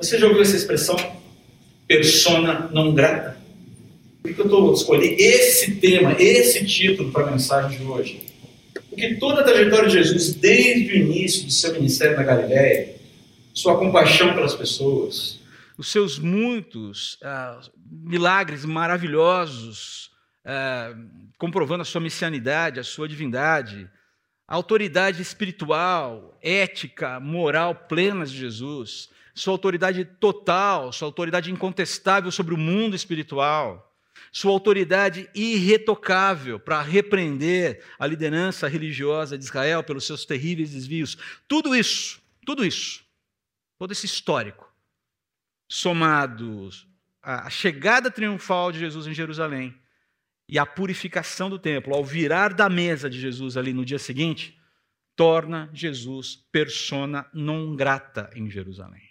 Você já ouviu essa expressão? Persona não grata? Por que eu estou escolhendo esse tema, esse título para a mensagem de hoje? Porque toda a trajetória de Jesus, desde o início do seu ministério na Galiléia, sua compaixão pelas pessoas, os seus muitos ah, milagres maravilhosos, ah, comprovando a sua messianidade, a sua divindade, a autoridade espiritual, ética, moral plena de Jesus, sua autoridade total, sua autoridade incontestável sobre o mundo espiritual sua autoridade irretocável para repreender a liderança religiosa de Israel pelos seus terríveis desvios. Tudo isso, tudo isso, todo esse histórico, somados à chegada triunfal de Jesus em Jerusalém e a purificação do templo, ao virar da mesa de Jesus ali no dia seguinte, torna Jesus persona non grata em Jerusalém.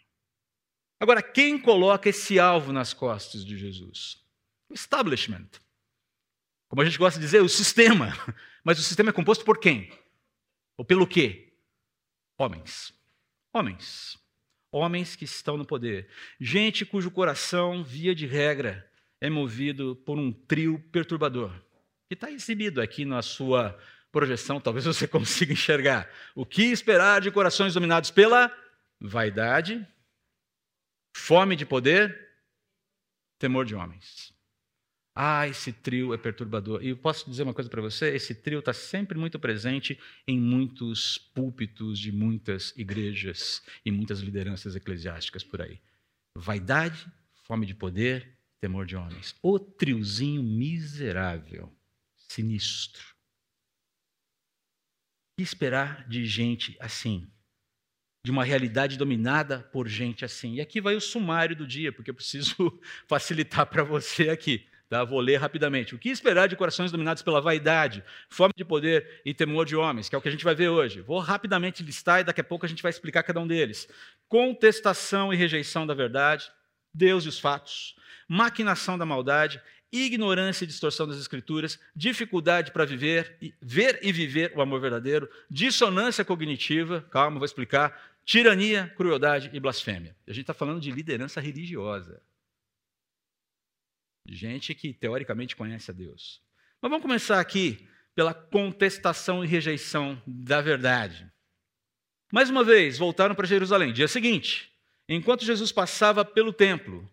Agora, quem coloca esse alvo nas costas de Jesus? O establishment. Como a gente gosta de dizer, o sistema. Mas o sistema é composto por quem? Ou pelo quê? Homens. Homens. Homens que estão no poder. Gente cujo coração, via de regra, é movido por um trio perturbador. Que está exibido aqui na sua projeção, talvez você consiga enxergar. O que esperar de corações dominados pela vaidade, fome de poder, temor de homens. Ah, esse trio é perturbador. E eu posso dizer uma coisa para você: esse trio está sempre muito presente em muitos púlpitos de muitas igrejas e muitas lideranças eclesiásticas por aí. Vaidade, fome de poder, temor de homens. O triozinho miserável, sinistro. Que esperar de gente assim? De uma realidade dominada por gente assim. E aqui vai o sumário do dia, porque eu preciso facilitar para você aqui. Tá? Vou ler rapidamente. O que esperar de corações dominados pela vaidade, fome de poder e temor de homens, que é o que a gente vai ver hoje. Vou rapidamente listar e daqui a pouco a gente vai explicar cada um deles. Contestação e rejeição da verdade, Deus e os fatos, maquinação da maldade, ignorância e distorção das escrituras, dificuldade para viver, ver e viver o amor verdadeiro, dissonância cognitiva, calma, vou explicar, tirania, crueldade e blasfêmia. A gente está falando de liderança religiosa gente que teoricamente conhece a Deus. Mas vamos começar aqui pela contestação e rejeição da verdade. Mais uma vez, voltaram para Jerusalém. Dia seguinte, enquanto Jesus passava pelo templo,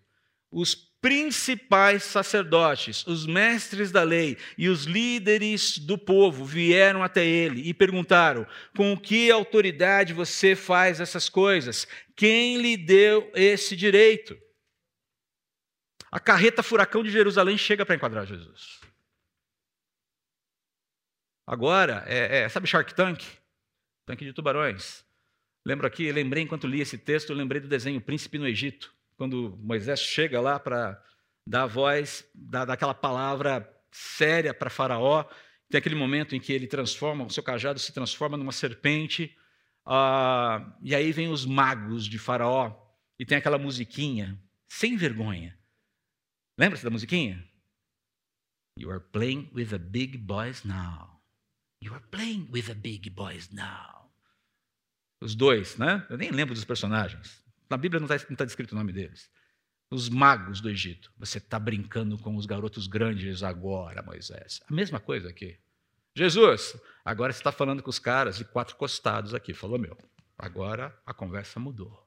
os principais sacerdotes, os mestres da lei e os líderes do povo vieram até ele e perguntaram: Com que autoridade você faz essas coisas? Quem lhe deu esse direito? A carreta furacão de Jerusalém chega para enquadrar Jesus. Agora, é, é, sabe Shark Tank? Tanque de tubarões. Lembro aqui, lembrei enquanto li esse texto, lembrei do desenho Príncipe no Egito, quando Moisés chega lá para dar a voz, dar, dar aquela palavra séria para Faraó. Tem aquele momento em que ele transforma, o seu cajado se transforma numa serpente, uh, e aí vem os magos de Faraó, e tem aquela musiquinha, sem vergonha. Lembra-se da musiquinha? You are playing with the big boys now. You are playing with the big boys now. Os dois, né? Eu nem lembro dos personagens. Na Bíblia não está tá descrito o nome deles. Os magos do Egito. Você está brincando com os garotos grandes agora, Moisés. A mesma coisa aqui. Jesus, agora você está falando com os caras de quatro costados aqui. Falou, meu, agora a conversa mudou.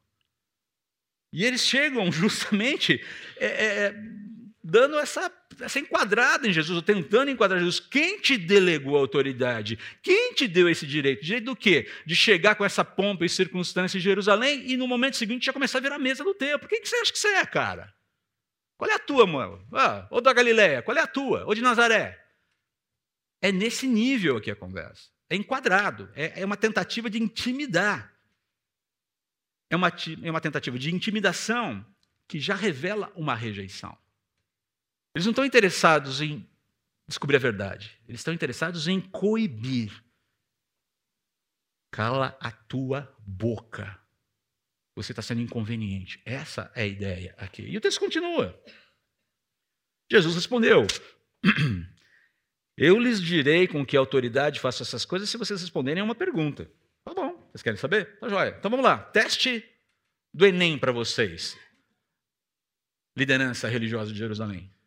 E eles chegam justamente é, é, é dando essa, essa enquadrada em Jesus, tentando enquadrar Jesus. Quem te delegou a autoridade? Quem te deu esse direito? Direito do quê? De chegar com essa pompa e circunstância em Jerusalém e no momento seguinte já começar a virar a mesa do templo. Quem que você acha que você é, cara? Qual é a tua, mano? Ah, ou da Galileia? Qual é a tua? Ou de Nazaré? É nesse nível aqui a conversa. É enquadrado. É, é uma tentativa de intimidar. É uma, é uma tentativa de intimidação que já revela uma rejeição. Eles não estão interessados em descobrir a verdade. Eles estão interessados em coibir. Cala a tua boca. Você está sendo inconveniente. Essa é a ideia aqui. E o texto continua. Jesus respondeu: Eu lhes direi com que autoridade faço essas coisas se vocês responderem a uma pergunta. Tá bom, vocês querem saber? Tá joia. Então vamos lá. Teste do Enem para vocês, liderança religiosa de Jerusalém.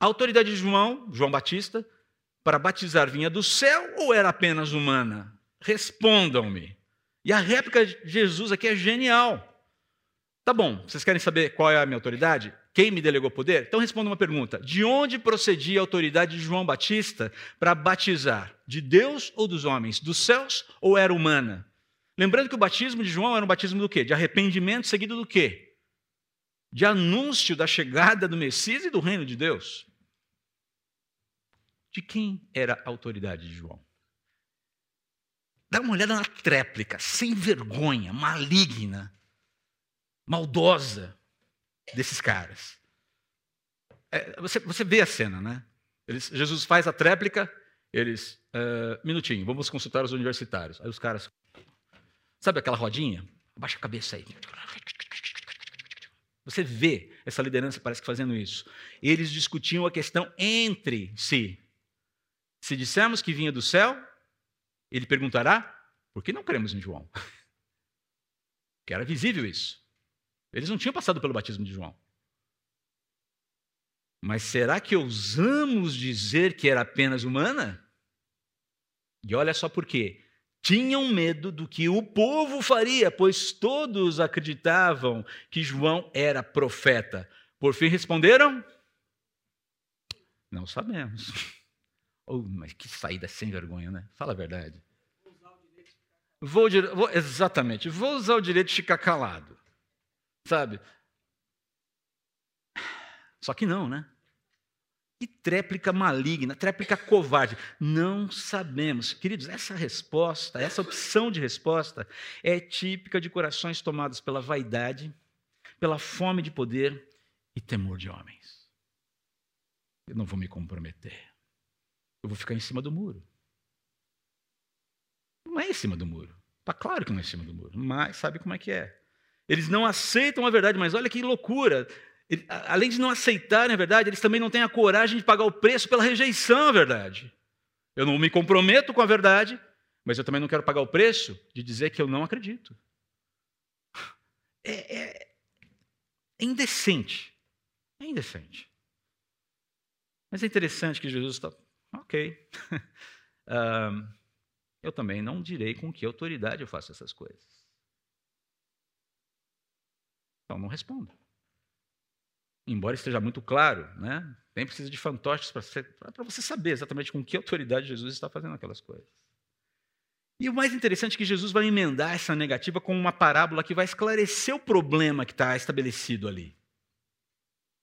A autoridade de João, João Batista, para batizar vinha do céu ou era apenas humana? Respondam-me. E a réplica de Jesus aqui é genial. Tá bom, vocês querem saber qual é a minha autoridade? Quem me delegou poder? Então responda uma pergunta: de onde procedia a autoridade de João Batista para batizar? De Deus ou dos homens? Dos céus ou era humana? Lembrando que o batismo de João era um batismo do quê? De arrependimento seguido do quê? De anúncio da chegada do Messias e do reino de Deus. De quem era a autoridade de João? Dá uma olhada na tréplica, sem vergonha, maligna, maldosa desses caras. É, você, você vê a cena, né? Eles, Jesus faz a tréplica, eles. Uh, minutinho, vamos consultar os universitários. Aí os caras. Sabe aquela rodinha? Abaixa a cabeça aí. Você vê essa liderança, parece que fazendo isso. Eles discutiam a questão entre si. Se dissermos que vinha do céu, ele perguntará: por que não cremos em João? Que era visível isso. Eles não tinham passado pelo batismo de João. Mas será que ousamos dizer que era apenas humana? E olha só por quê. Tinham medo do que o povo faria, pois todos acreditavam que João era profeta. Por fim responderam: Não sabemos. Oh, mas que saída sem vergonha, né? Fala a verdade. Vou, vou, exatamente, vou usar o direito de ficar calado. Sabe? Só que não, né? Que tréplica maligna, tréplica covarde. Não sabemos. Queridos, essa resposta, essa opção de resposta é típica de corações tomados pela vaidade, pela fome de poder e temor de homens. Eu não vou me comprometer. Eu vou ficar em cima do muro. Não é em cima do muro. Está claro que não é em cima do muro, mas sabe como é que é. Eles não aceitam a verdade, mas olha que loucura. Além de não aceitarem a verdade, eles também não têm a coragem de pagar o preço pela rejeição à verdade. Eu não me comprometo com a verdade, mas eu também não quero pagar o preço de dizer que eu não acredito. É, é, é indecente. É indecente. Mas é interessante que Jesus está Ok. eu também não direi com que autoridade eu faço essas coisas. Então não respondo. Embora esteja muito claro, né? nem precisa de fantoches para você saber exatamente com que autoridade Jesus está fazendo aquelas coisas. E o mais interessante é que Jesus vai emendar essa negativa com uma parábola que vai esclarecer o problema que está estabelecido ali.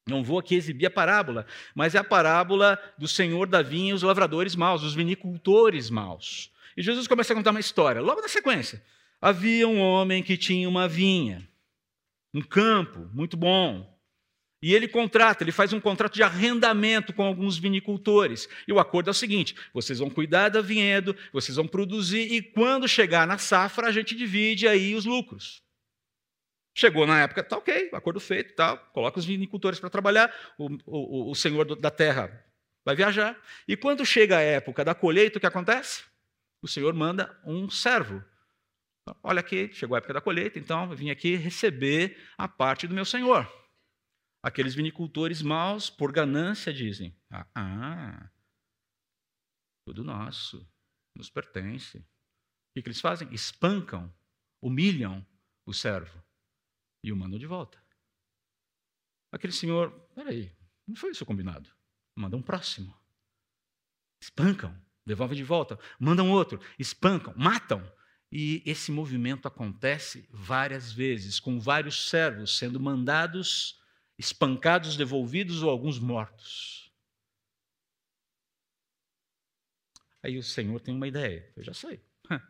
Não vou aqui exibir a parábola, mas é a parábola do senhor da vinha e os lavradores maus, os vinicultores maus. E Jesus começa a contar uma história. Logo na sequência, havia um homem que tinha uma vinha, um campo muito bom. E ele contrata, ele faz um contrato de arrendamento com alguns vinicultores. E o acordo é o seguinte: vocês vão cuidar da vinhedo, vocês vão produzir, e quando chegar na safra, a gente divide aí os lucros. Chegou na época, tá ok, acordo feito, tá, coloca os vinicultores para trabalhar, o, o, o senhor da terra vai viajar. E quando chega a época da colheita, o que acontece? O senhor manda um servo. Olha aqui, chegou a época da colheita, então eu vim aqui receber a parte do meu senhor. Aqueles vinicultores maus, por ganância, dizem: Ah, ah tudo nosso, nos pertence. O que, que eles fazem? Espancam, humilham o servo e o mandam de volta. Aquele senhor, peraí, não foi isso combinado. Manda um próximo. Espancam, devolvem de volta, mandam outro, espancam, matam. E esse movimento acontece várias vezes, com vários servos sendo mandados, espancados, devolvidos ou alguns mortos. Aí o Senhor tem uma ideia, eu já sei.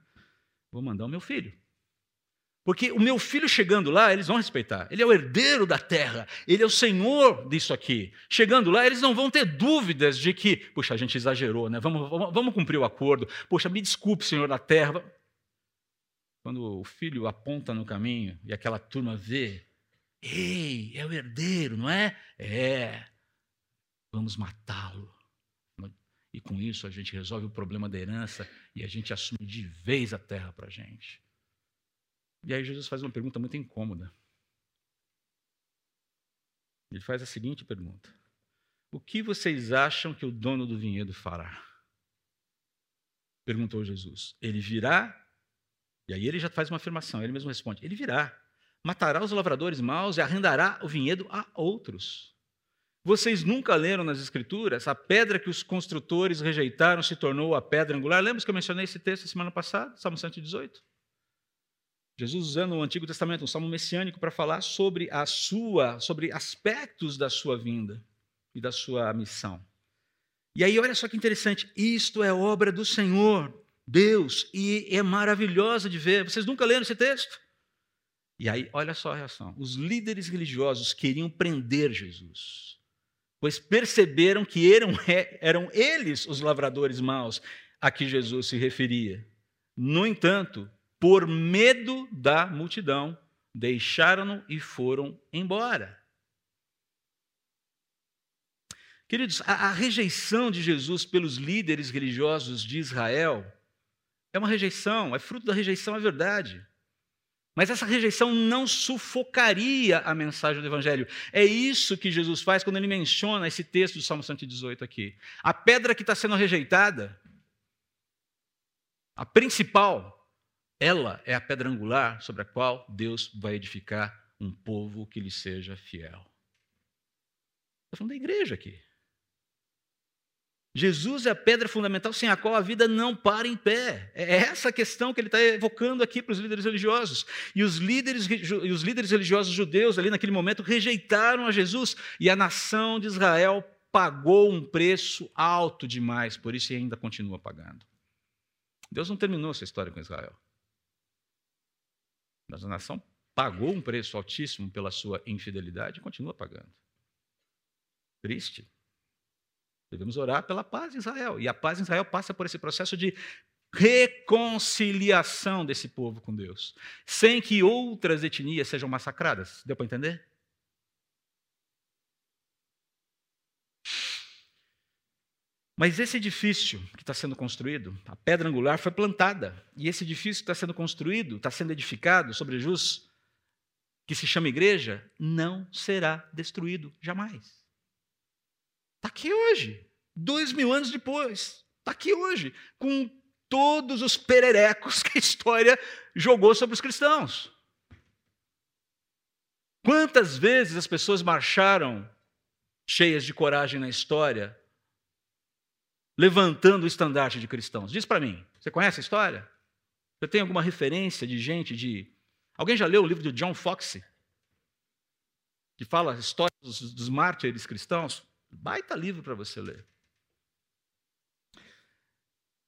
Vou mandar o meu filho. Porque o meu filho chegando lá, eles vão respeitar. Ele é o herdeiro da terra, ele é o senhor disso aqui. Chegando lá, eles não vão ter dúvidas de que, puxa, a gente exagerou, né? Vamos, vamos, vamos cumprir o acordo. Puxa, me desculpe, senhor da terra. Quando o filho aponta no caminho e aquela turma vê, ei, é o herdeiro, não é? É. Vamos matá-lo. E com isso a gente resolve o problema da herança e a gente assume de vez a terra para a gente. E aí Jesus faz uma pergunta muito incômoda. Ele faz a seguinte pergunta: O que vocês acham que o dono do vinhedo fará? Perguntou Jesus. Ele virá, e aí ele já faz uma afirmação, ele mesmo responde: Ele virá, matará os lavradores maus e arrendará o vinhedo a outros. Vocês nunca leram nas Escrituras a pedra que os construtores rejeitaram se tornou a pedra angular? Lembra que eu mencionei esse texto semana passada, Salmo 118? Jesus usando o Antigo Testamento, um salmo messiânico, para falar sobre a sua, sobre aspectos da sua vinda e da sua missão. E aí, olha só que interessante, isto é obra do Senhor, Deus, e é maravilhosa de ver. Vocês nunca leram esse texto? E aí, olha só a reação. Os líderes religiosos queriam prender Jesus, pois perceberam que eram, eram eles os lavradores maus a que Jesus se referia. No entanto, por medo da multidão, deixaram-no e foram embora. Queridos, a, a, rejeição de Jesus pelos líderes religiosos de Israel é uma rejeição, é fruto da rejeição à verdade. Mas essa rejeição não sufocaria a mensagem do Evangelho. É isso que Jesus faz quando ele menciona esse texto do Salmo 118 aqui. A pedra que está sendo rejeitada, a principal, ela é a pedra angular sobre a qual Deus vai edificar um povo que lhe seja fiel. Estou falando da igreja aqui. Jesus é a pedra fundamental sem a qual a vida não para em pé. É essa a questão que ele está evocando aqui para os líderes religiosos. E os líderes, e os líderes religiosos judeus, ali naquele momento, rejeitaram a Jesus. E a nação de Israel pagou um preço alto demais, por isso ainda continua pagando. Deus não terminou essa história com Israel. Mas a nação pagou um preço altíssimo pela sua infidelidade e continua pagando. Triste. Devemos orar pela paz em Israel. E a paz em Israel passa por esse processo de reconciliação desse povo com Deus, sem que outras etnias sejam massacradas. Deu para entender? Mas esse edifício que está sendo construído, a pedra angular foi plantada, e esse edifício que está sendo construído, está sendo edificado sobre Jesus, que se chama igreja, não será destruído jamais. Está aqui hoje, dois mil anos depois, está aqui hoje, com todos os pererecos que a história jogou sobre os cristãos. Quantas vezes as pessoas marcharam cheias de coragem na história levantando o estandarte de cristãos. Diz para mim, você conhece a história? Você tem alguma referência de gente de. Alguém já leu o livro de John Foxe? Que fala a história dos, dos mártires cristãos? Baita livro para você ler.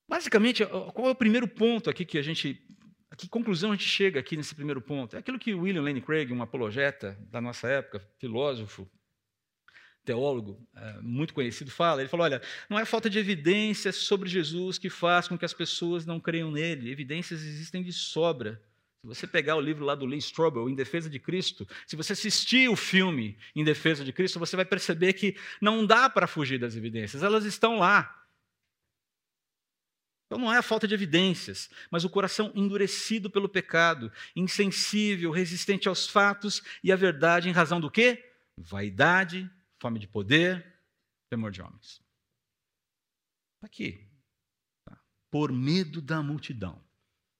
Basicamente, qual é o primeiro ponto aqui que a gente. A que conclusão a gente chega aqui nesse primeiro ponto? É aquilo que William Lane Craig, um apologeta da nossa época, filósofo, teólogo é, muito conhecido, fala. Ele falou: olha, não é falta de evidências sobre Jesus que faz com que as pessoas não creiam nele. Evidências existem de sobra. Se você pegar o livro lá do Lee Strobel, Em Defesa de Cristo, se você assistir o filme Em Defesa de Cristo, você vai perceber que não dá para fugir das evidências, elas estão lá. Então não é a falta de evidências, mas o coração endurecido pelo pecado, insensível, resistente aos fatos e à verdade em razão do quê? Vaidade, fome de poder, temor de homens. Está aqui. Tá. Por medo da multidão.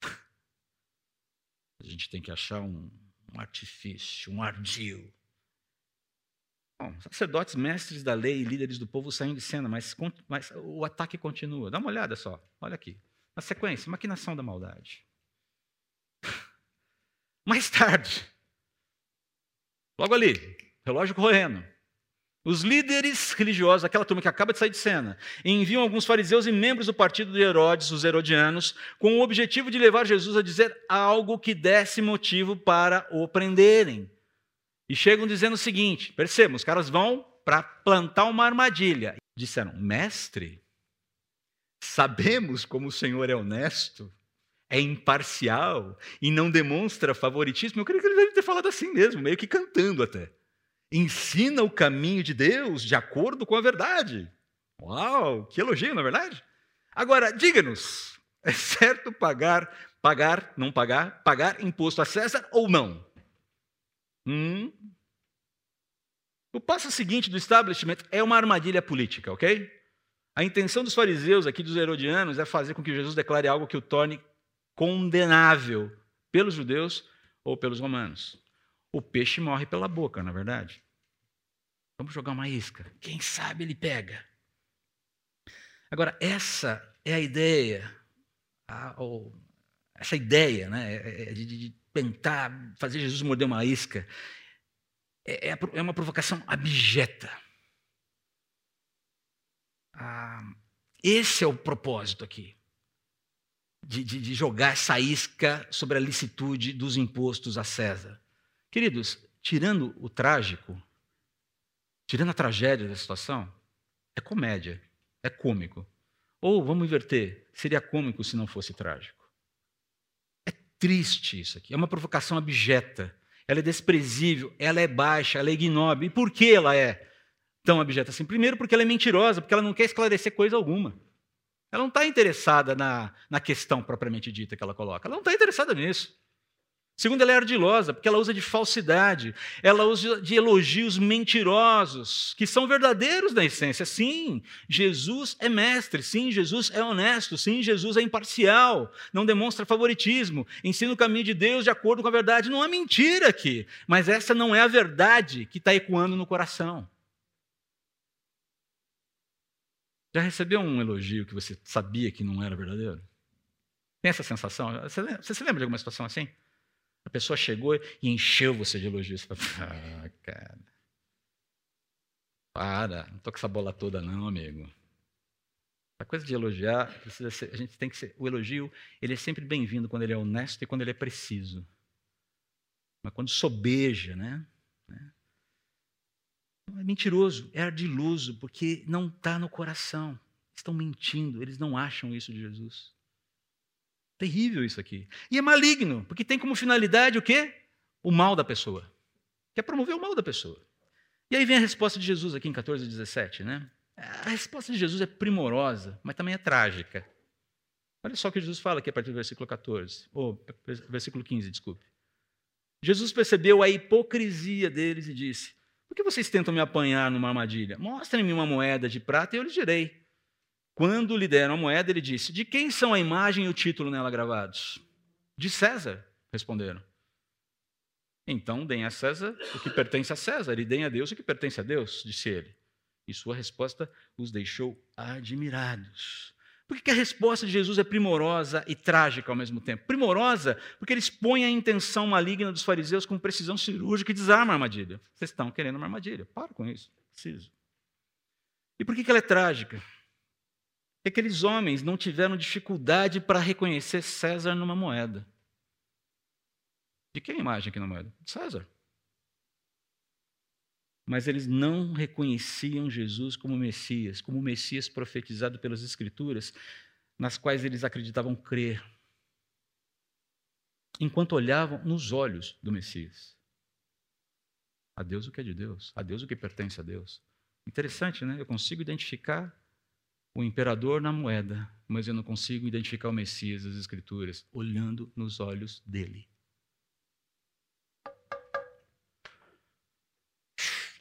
A gente tem que achar um, um artifício, um ardil. Bom, sacerdotes, mestres da lei e líderes do povo saem de cena, mas, mas o ataque continua. Dá uma olhada só, olha aqui. Na sequência, maquinação da maldade. Mais tarde, logo ali, relógio correndo. Os líderes religiosos, aquela turma que acaba de sair de cena, enviam alguns fariseus e membros do partido de Herodes, os herodianos, com o objetivo de levar Jesus a dizer algo que desse motivo para o prenderem. E chegam dizendo o seguinte: percebam, os caras vão para plantar uma armadilha. Disseram, mestre, sabemos como o Senhor é honesto, é imparcial e não demonstra favoritismo. Eu creio que ele deve ter falado assim mesmo, meio que cantando até ensina o caminho de Deus de acordo com a verdade. Uau, que elogio, não é verdade? Agora, diga-nos, é certo pagar Pagar, não pagar, pagar imposto a César ou não? Hum. O passo seguinte do establishment é uma armadilha política, ok? A intenção dos fariseus aqui, dos herodianos, é fazer com que Jesus declare algo que o torne condenável pelos judeus ou pelos romanos. O peixe morre pela boca, na é verdade. Vamos jogar uma isca. Quem sabe ele pega. Agora, essa é a ideia, a, ou, essa ideia né, é, é de, de, tentar fazer Jesus morder uma isca, é, é, é uma provocação abjeta. Ah, esse é o propósito aqui. De, de, de, jogar essa isca sobre a licitude dos impostos a César. Queridos, tirando o trágico, tirando a tragédia da situação, é comédia, é cômico. Ou, vamos inverter, seria cômico se não fosse trágico. É triste isso aqui, é uma provocação abjeta. Ela é desprezível, ela é baixa, ela é ignóbil. E por que ela é tão abjeta assim? Primeiro, porque ela é mentirosa, porque ela não quer esclarecer coisa alguma. Ela não está interessada na, na questão propriamente dita que ela coloca. Ela não está interessada nisso. Segundo, ela é ardilosa, porque ela usa de falsidade, ela usa de elogios mentirosos, que são verdadeiros na essência. Sim, Jesus é mestre, sim, Jesus é honesto, sim, Jesus é imparcial, não demonstra favoritismo, ensina o caminho de Deus de acordo com a verdade. Não há mentira aqui, mas essa não é a verdade que está ecoando no coração. Já recebeu um elogio que você sabia que não era verdadeiro? Tem essa sensação? Você, se lembra de alguma situação assim? A pessoa chegou e encheu você de elogios. Ah, cara. Para, não tô com essa bola toda, não, amigo. A coisa de elogiar, precisa ser, a gente tem que ser. O elogio, ele é sempre bem-vindo quando ele é honesto e quando ele é preciso. Mas quando sobeja, né? né? É mentiroso, é ardiloso, porque não está no coração. Estão mentindo, eles não acham isso de Jesus. Terrível isso aqui. E é maligno, porque tem como finalidade o quê? O mal da pessoa. Quer promover o mal da pessoa. E aí vem a resposta de Jesus aqui em 14 e 17, né? A resposta de Jesus é primorosa, mas também é trágica. Olha só o que Jesus fala aqui a partir do versículo 14, ou versículo 15, desculpe. Jesus percebeu a hipocrisia deles e disse: Por que vocês tentam me apanhar numa armadilha? Mostrem-me uma moeda de prata e eu lhes direi. Quando lhe deram a moeda, ele disse: De quem são a imagem e o título nela gravados? De César, responderam. Então, deem a César o que pertence a César, e deem a Deus o que pertence a Deus, disse ele. E sua resposta os deixou admirados. Por que a resposta de Jesus é primorosa e trágica ao mesmo tempo? Primorosa, porque ele expõe a intenção maligna dos fariseus com precisão cirúrgica e desarma a armadilha. Vocês estão querendo uma armadilha. Para com isso. Preciso. E por que ela é trágica? Que aqueles homens não tiveram dificuldade para reconhecer César numa moeda. De quem a imagem aqui na moeda? De César. Mas eles não reconheciam Jesus como Messias, como o Messias profetizado pelas Escrituras, nas quais eles acreditavam crer, enquanto olhavam nos olhos do Messias. A Deus o que é de Deus, a Deus o que pertence a Deus. Interessante, né? Eu consigo identificar o imperador na moeda, mas eu não consigo identificar o Messias das Escrituras olhando nos olhos dele.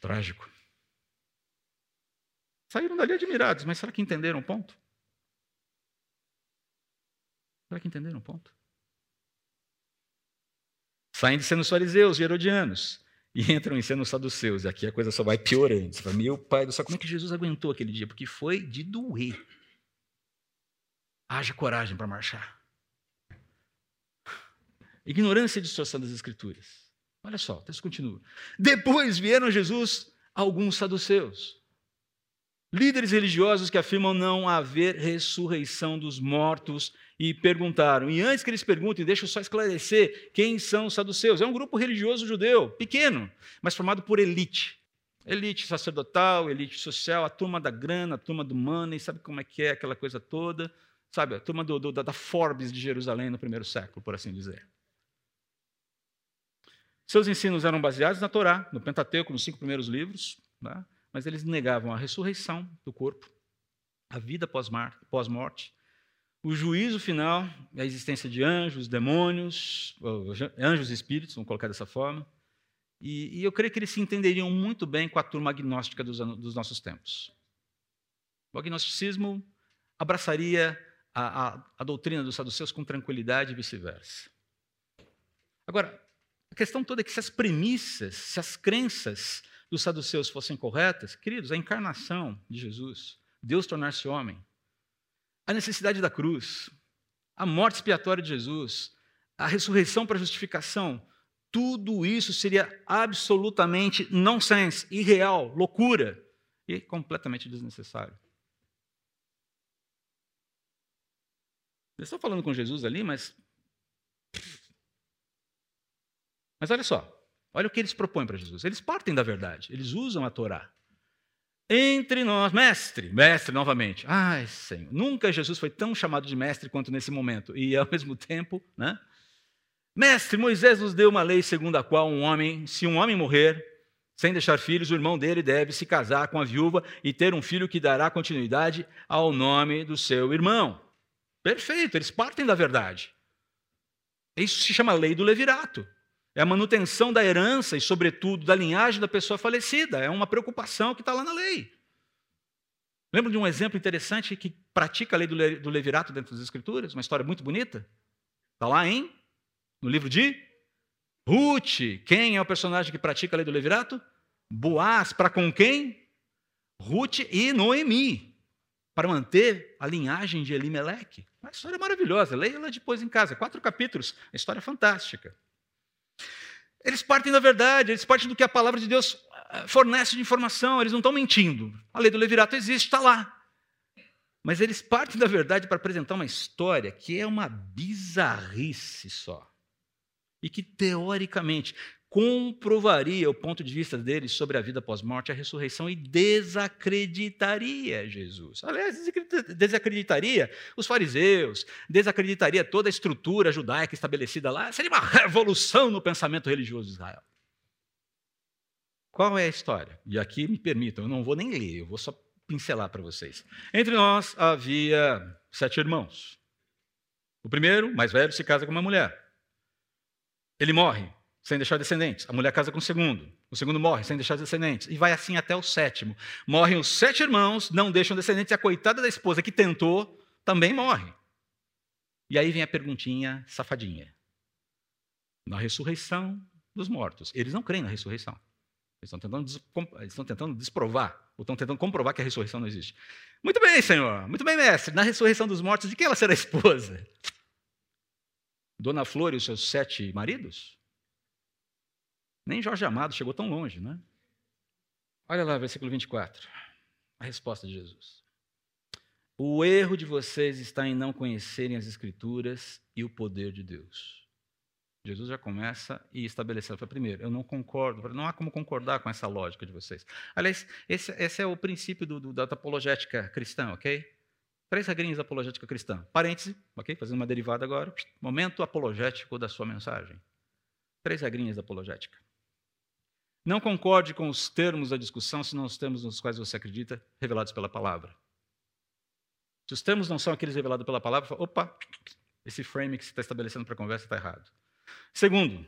Trágico. Saíram dali admirados, mas será que entenderam o ponto? Será que entenderam o ponto? Saem de sendo fariseus e herodianos e entram em cena os saduceus. E aqui a coisa só vai piorando. Você fala, meu pai do céu, como é que Jesus aguentou aquele dia? Porque foi de doer. Haja coragem para marchar. Ignorância e distorção das Escrituras. Olha só, o texto continua. Depois vieram Jesus alguns saduceus líderes religiosos que afirmam não haver ressurreição dos mortos e perguntaram. E antes que eles perguntem, deixa eu só esclarecer quem são os saduceus. É um grupo religioso judeu, pequeno, mas formado por elite. Elite sacerdotal, elite social, a turma da grana, a turma do money, sabe como é que é aquela coisa toda? Sabe, a turma do, do, da Forbes de Jerusalém no primeiro século, por assim dizer. Seus ensinos eram baseados na Torá, no Pentateuco, nos cinco primeiros livros. Né? Mas eles negavam a ressurreição do corpo, a vida pós-morte, o juízo final, a existência de anjos, demônios, anjos e espíritos, vamos colocar dessa forma. E, e, eu creio que eles se entenderiam muito bem com a turma agnóstica dos, dos nossos tempos. O agnosticismo abraçaria a, a, a doutrina dos saduceus com tranquilidade e vice-versa. Agora, a questão toda é que se as premissas, se as crenças dos saduceus fossem corretas, queridos, a encarnação de Jesus, Deus tornar-se homem, a necessidade da cruz, a morte expiatória de Jesus, a ressurreição para justificação, tudo isso seria absolutamente nonsense, irreal, loucura e completamente desnecessário. Eles estão falando com Jesus ali, mas. Mas olha só, olha o que eles propõem para Jesus. Eles partem da verdade, eles usam a Torá. Entre nós, mestre, mestre novamente. Ai, Senhor, nunca Jesus foi tão chamado de mestre quanto nesse momento. E ao mesmo tempo, né? Mestre, Moisés nos deu uma lei segundo a qual um homem, se um homem morrer sem deixar filhos, o irmão dele deve se casar com a viúva e ter um filho que dará continuidade ao nome do seu irmão. Perfeito, eles partem da verdade. Isso se chama lei do levirato. É a manutenção da herança e, sobretudo, da linhagem da pessoa falecida. É uma preocupação que está lá na lei. Lembra de um exemplo interessante que pratica a lei do levirato dentro das Escrituras? Uma história muito bonita? Está lá em no livro de Ruth. Quem é o personagem que pratica a lei do levirato? Boaz. Para com quem? Ruth e Noemi. Para manter a linhagem de Elimeleque. Uma história maravilhosa. Leia ela depois em casa. Quatro capítulos. Uma história fantástica. Eles partem da verdade, eles partem do que a palavra de Deus eh, fornece de informação, eles não estão mentindo. A lei do levirato existe, está lá. Mas eles partem da verdade para apresentar uma história que é uma bizarrice só e que, teoricamente, comprovaria o ponto de vista deles sobre a vida pós-morte, a ressurreição e desacreditaria Jesus. Aliás, desacreditaria os fariseus, desacreditaria toda a estrutura judaica estabelecida lá. Seria uma revolução no pensamento religioso de Israel. Qual é a história? E aqui me permitam, eu não vou nem ler, eu vou só pincelar para vocês. Entre nós havia sete irmãos. O primeiro, mais velho, se casa com uma mulher. Ele morre sem deixar descendentes. A mulher casa com o segundo. O segundo morre sem deixar descendentes. E vai assim até o sétimo. Morrem os sete irmãos, não deixam descendentes. E a coitada da esposa que tentou também morre. E aí vem a perguntinha safadinha. Na ressurreição dos mortos. Eles não creem na ressurreição. Eles estão tentando, eles estão tentando desprovar, ou estão tentando comprovar que a ressurreição não existe. Muito bem, Senhor. Muito bem, mestre. Na ressurreição dos mortos, de quem ela será esposa? Dona Flor e os seus sete maridos? Nem Jorge Amado chegou tão longe, né? Olha lá, versículo 24. A resposta de Jesus. O erro de vocês está em não conhecerem as Escrituras e o poder de Deus. Jesus já começa e estabelecendo. Primeiro, eu não concordo, não há como concordar com essa lógica de vocês. Aliás, esse, esse é o princípio do, do, da apologética cristã, ok? Três regrinhas da apologética cristã. Parêntese, ok? Fazendo uma derivada agora. Momento apologético da sua mensagem. Três regrinhas da apologética. Não concorde com os termos da discussão, senão os termos nos quais você acredita, revelados pela palavra. Se os termos não são aqueles revelados pela palavra, fala, opa, esse frame que você está estabelecendo para a conversa está errado. Segundo,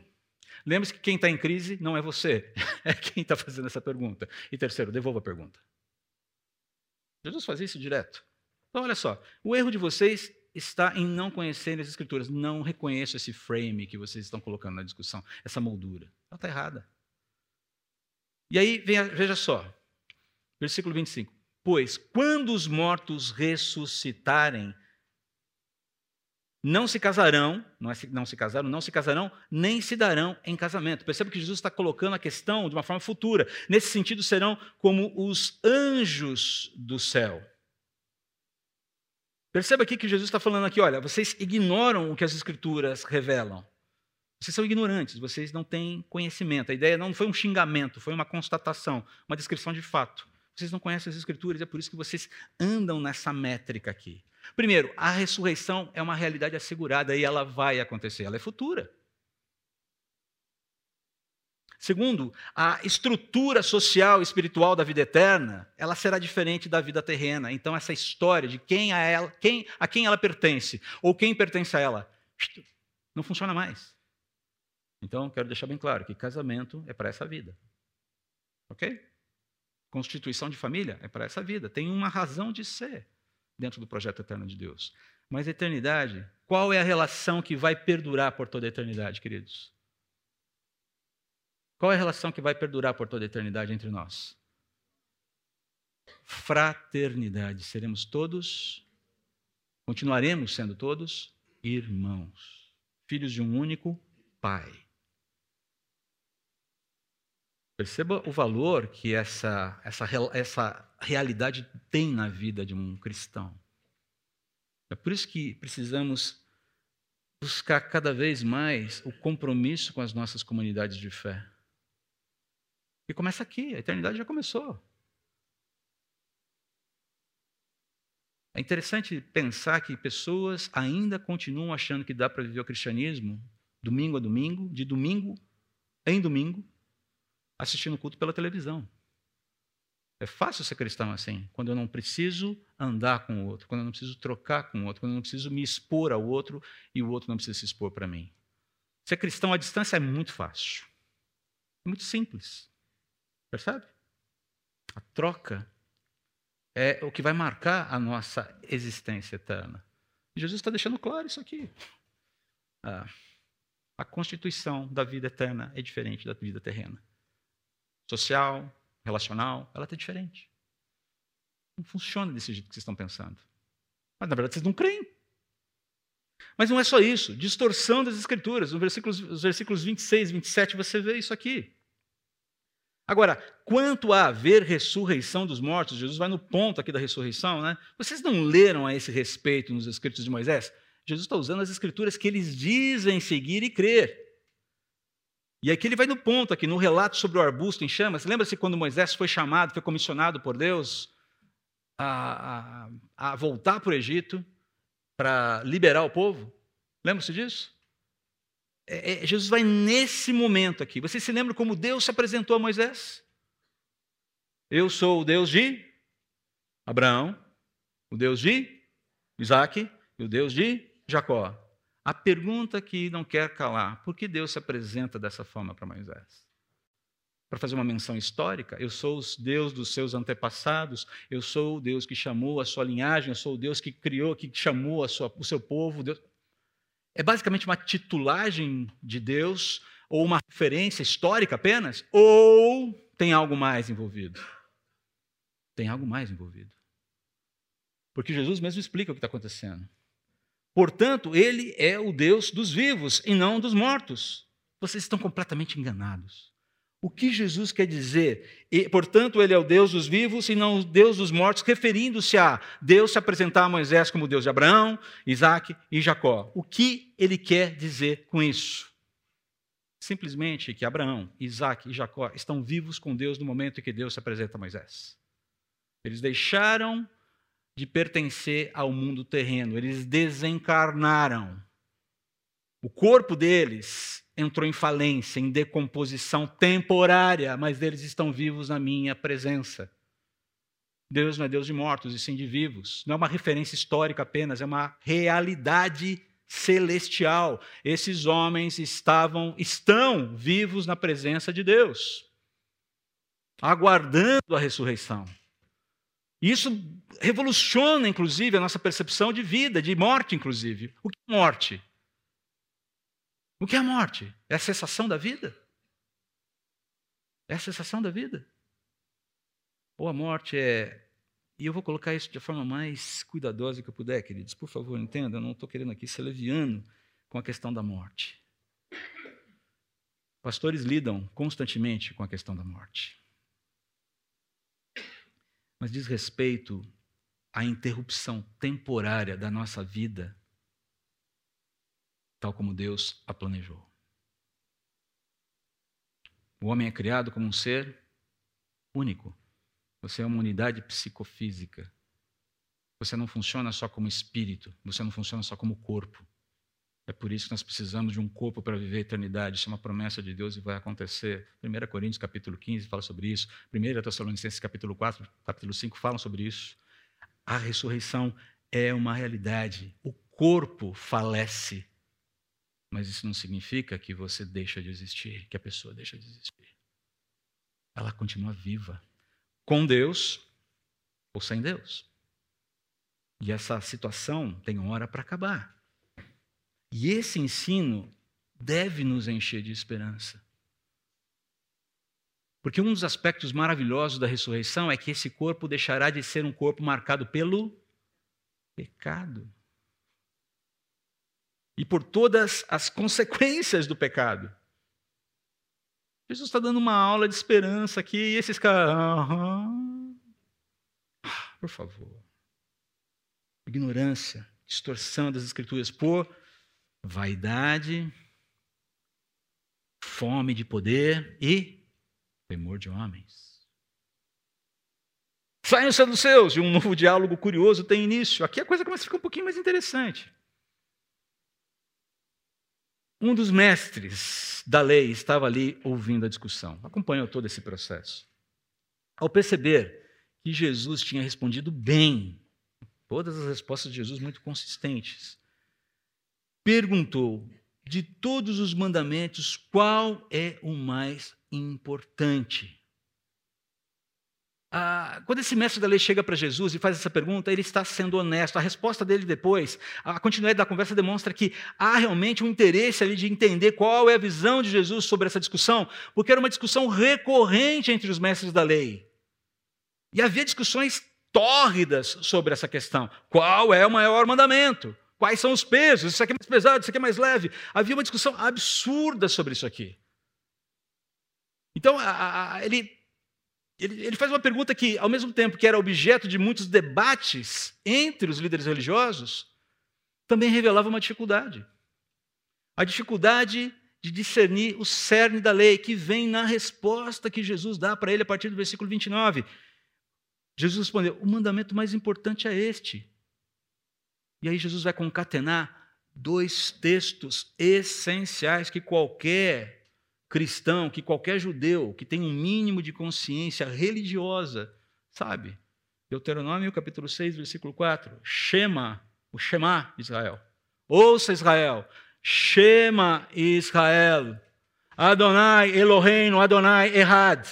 lembre-se que quem está em crise não é você, é quem está fazendo essa pergunta. E terceiro, devolva a pergunta. Jesus fazia isso direto. Então, olha só, o erro de vocês está em não conhecerem as Escrituras. Não reconheço esse frame que vocês estão colocando na discussão, essa moldura. Ela está errada. E aí, veja só, versículo 25. Pois quando os mortos ressuscitarem, não se casarão, não, é, não se casaram, não se casarão, nem se darão em casamento. Perceba que Jesus está colocando a questão de uma forma futura. Nesse sentido, serão como os anjos do céu. Perceba aqui que Jesus está falando aqui, olha, vocês ignoram o que as escrituras revelam. Vocês são ignorantes, vocês não têm conhecimento. A ideia não foi um xingamento, foi uma constatação, uma descrição de fato. Vocês não conhecem as escrituras, é por isso que vocês andam nessa métrica aqui. Primeiro, a ressurreição é uma realidade assegurada e ela vai acontecer, ela é futura. Segundo, a estrutura social e espiritual da vida eterna, ela será diferente da vida terrena. Então essa história de quem a ela, quem a quem ela pertence ou quem pertence a ela, não funciona mais. Então quero deixar bem claro que casamento é para essa vida. OK? Constituição de família é para essa vida, tem uma razão de ser dentro do projeto eterno de Deus. Mas eternidade, qual é a relação que vai perdurar por toda a eternidade, queridos? Qual é a relação que vai perdurar por toda a eternidade entre nós? Fraternidade. Seremos todos, continuaremos sendo todos irmãos, filhos de um único Pai. Perceba o valor que essa, essa, essa realidade tem na vida de um cristão. É por isso que precisamos buscar cada vez mais o compromisso com as nossas comunidades de fé. E começa aqui, a eternidade já começou. É interessante pensar que pessoas ainda continuam achando que dá para viver o cristianismo domingo a domingo, de domingo em domingo, assistindo culto pela televisão. É fácil ser cristão assim, quando eu não preciso andar com o outro, quando eu não preciso trocar com o outro, quando eu não preciso me expor ao outro e o outro não precisa se expor para mim. Ser cristão à distância é muito fácil. É muito simples. Percebe? A troca é o que vai marcar a nossa existência eterna. E Jesus está deixando claro isso aqui. Ah, a constituição da vida eterna é diferente da vida terrena. Social, relacional, ela está diferente. Não funciona desse jeito que vocês estão pensando. Mas na verdade vocês não creem. Mas não é só isso. Distorção das escrituras. Nos versículos, nos versículos 26 e 27 você vê isso aqui. Agora, quanto a haver ressurreição dos mortos, Jesus vai no ponto aqui da ressurreição, né? Vocês não leram a esse respeito nos escritos de Moisés? Jesus está usando as escrituras que eles dizem seguir e crer. E aqui ele vai no ponto, aqui no relato sobre o arbusto em chamas. Lembra-se quando Moisés foi chamado, foi comissionado por Deus a, a, a voltar para o Egito para liberar o povo? Lembra-se disso? é, é, Jesus vai nesse momento aqui. Você se lembra como Deus se apresentou a Moisés? Eu sou o Deus de Abraão, o Deus de Isaac e o Deus de Jacó. A pergunta que não quer calar: por que Deus se apresenta dessa forma para Moisés? Para fazer uma menção histórica, eu sou o Deus dos seus antepassados, eu sou o Deus que chamou a sua linhagem, eu sou o Deus que criou, que chamou sua, o seu povo. Deus... É basicamente uma titulagem de Deus ou uma referência histórica apenas? Ou tem algo mais envolvido? Tem algo mais envolvido. Porque Jesus mesmo explica o que está acontecendo. Portanto, ele é o Deus dos vivos e não dos mortos. Vocês estão completamente enganados. O que Jesus quer dizer? E, portanto, ele é o Deus dos vivos e não o Deus dos mortos, referindo-se a Deus se apresentar a Moisés como Deus de Abraão, Isaac e Jacó. O que ele quer dizer com isso? Simplesmente que Abraão, Isaac e Jacó estão vivos com Deus no momento em que Deus se apresenta a Moisés. Eles deixaram de pertencer ao mundo terreno, eles desencarnaram. O corpo deles entrou em falência, em decomposição temporária, mas eles estão vivos na minha presença. Deus não é Deus de mortos, e sim de vivos. Não é uma referência histórica apenas, é uma realidade celestial. Esses homens estavam, estão vivos na presença de Deus, aguardando a ressurreição. Isso revoluciona, inclusive, a nossa percepção de vida, de morte, inclusive. O que é morte? O que é a morte? É a cessação da vida? É a cessação da vida? Ou a morte é. E eu vou colocar isso de forma mais cuidadosa que eu puder, queridos. Por favor, entenda, eu não estou querendo aqui ser leviano com a questão da morte. Pastores lidam constantemente com a questão da morte. Mas diz respeito à interrupção temporária da nossa vida tal como Deus a planejou. O homem é criado como um ser único. Você é uma unidade psicofísica. Você não funciona só como espírito, você não funciona só como corpo. É por isso que nós precisamos de um corpo para viver a eternidade. Isso é uma promessa de Deus e vai acontecer. 1 Coríntios capítulo 15 fala sobre isso. 1 Tessalonicenses capítulo 4, capítulo 5 falam sobre isso. A ressurreição é uma realidade. O corpo falece. Mas isso não significa que você deixa de existir, que a pessoa deixa de existir. Ela continua viva. Com Deus ou sem Deus. E essa situação tem hora para acabar. E esse ensino deve nos encher de esperança. Porque um dos aspectos maravilhosos da ressurreição é que esse corpo deixará de ser um corpo marcado pelo pecado. E por todas as consequências do pecado. Jesus está dando uma aula de esperança aqui, e esses caras. Uhum. Por favor. Ignorância, distorção das Escrituras por vaidade, fome de poder e temor de homens. Saiam saduceus e um novo diálogo curioso tem início. Aqui a coisa começa a ficar um pouquinho mais interessante. Um dos mestres da lei estava ali ouvindo a discussão, acompanhou todo esse processo. Ao perceber que Jesus tinha respondido bem, todas as respostas de Jesus muito consistentes, perguntou: de todos os mandamentos, qual é o mais importante? Ah, quando esse mestre da lei chega para Jesus e faz essa pergunta, ele está sendo honesto. A resposta dele depois, a continuidade da conversa demonstra que há realmente um interesse ali de entender qual é a visão de Jesus sobre essa discussão, porque era uma discussão recorrente entre os mestres da lei. E havia discussões tórridas sobre essa questão. Qual é o maior mandamento? Quais são os pesos? Isso aqui é mais pesado, isso aqui é mais leve. Havia uma discussão absurda sobre isso aqui. Então, a, a, ele, ele, ele faz uma pergunta que, ao mesmo tempo que era objeto de muitos debates entre os líderes religiosos, também revelava uma dificuldade. A dificuldade de discernir o cerne da lei, que vem na resposta que Jesus dá para ele a partir do versículo 29. Jesus respondeu: O mandamento mais importante é este. E aí Jesus vai concatenar dois textos essenciais que qualquer cristão, que qualquer judeu que tem um mínimo de consciência religiosa, sabe? Deuteronômio capítulo 6, versículo 4. Shema, o Shema Israel. Ouça Israel. Shema Israel. Adonai Eloheinu, Adonai Errad.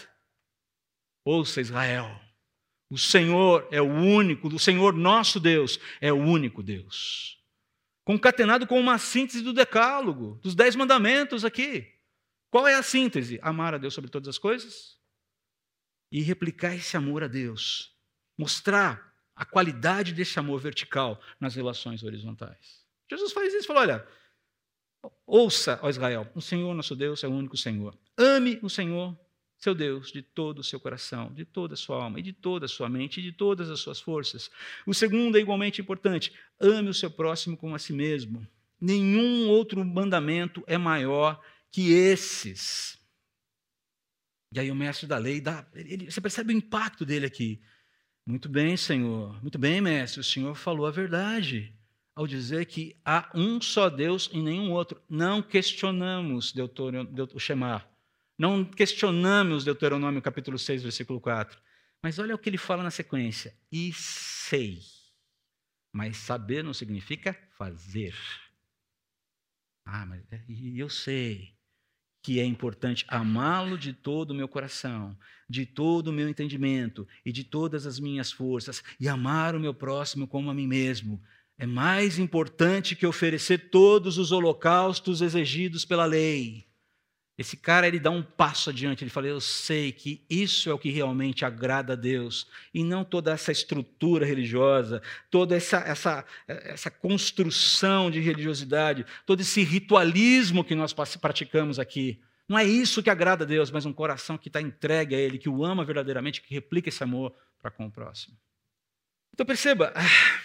Ouça Israel. O Senhor é o único, o Senhor nosso Deus é o único Deus. Concatenado com uma síntese do decálogo, dos dez mandamentos aqui. Qual é a síntese? Amar a Deus sobre todas as coisas e replicar esse amor a Deus. Mostrar a qualidade desse amor vertical nas relações horizontais. Jesus faz isso, falou: olha, ouça, ó Israel, o Senhor nosso Deus é o único Senhor. Ame o Senhor seu Deus de todo o seu coração, de toda a sua alma, e de toda a sua mente, e de todas as suas forças. O segundo é igualmente importante: ame o seu próximo como a si mesmo. Nenhum outro mandamento é maior que esses. E aí o mestre da lei dá, ele, você percebe o impacto dele aqui. Muito bem, Senhor. Muito bem, mestre. O Senhor falou a verdade ao dizer que há um só Deus e nenhum outro. Não questionamos o Shemar. Não questionamos Deuteronômio capítulo 6, versículo 4. Mas olha o que ele fala na sequência. E sei. Mas saber não significa fazer. Ah, mas é, eu sei que é importante amá-lo de todo o meu coração, de todo o meu entendimento e de todas as minhas forças, e amar o meu próximo como a mim mesmo. É mais importante que oferecer todos os holocaustos exigidos pela lei. Esse cara ele dá um passo adiante, ele fala: Eu sei que isso é o que realmente agrada a Deus, e não toda essa estrutura religiosa, toda essa, essa, essa construção de religiosidade, todo esse ritualismo que nós praticamos aqui. Não é isso que agrada a Deus, mas um coração que está entregue a Ele, que o ama verdadeiramente, que replica esse amor para com o próximo. Então perceba, ah,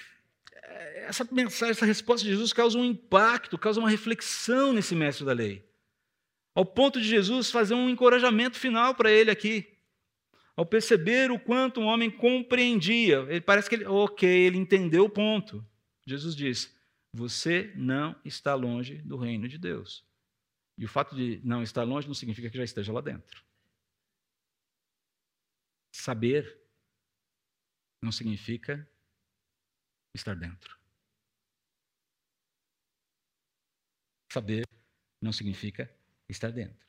essa mensagem, essa resposta de Jesus causa um impacto, causa uma reflexão nesse mestre da lei. Ao ponto de Jesus fazer um encorajamento final para ele aqui. Ao perceber o quanto o homem compreendia, ele parece que ele, ok, ele entendeu o ponto. Jesus diz: você não está longe do reino de Deus. E o fato de não estar longe não significa que já esteja lá dentro. Saber não significa estar dentro. Saber não significa estar dentro.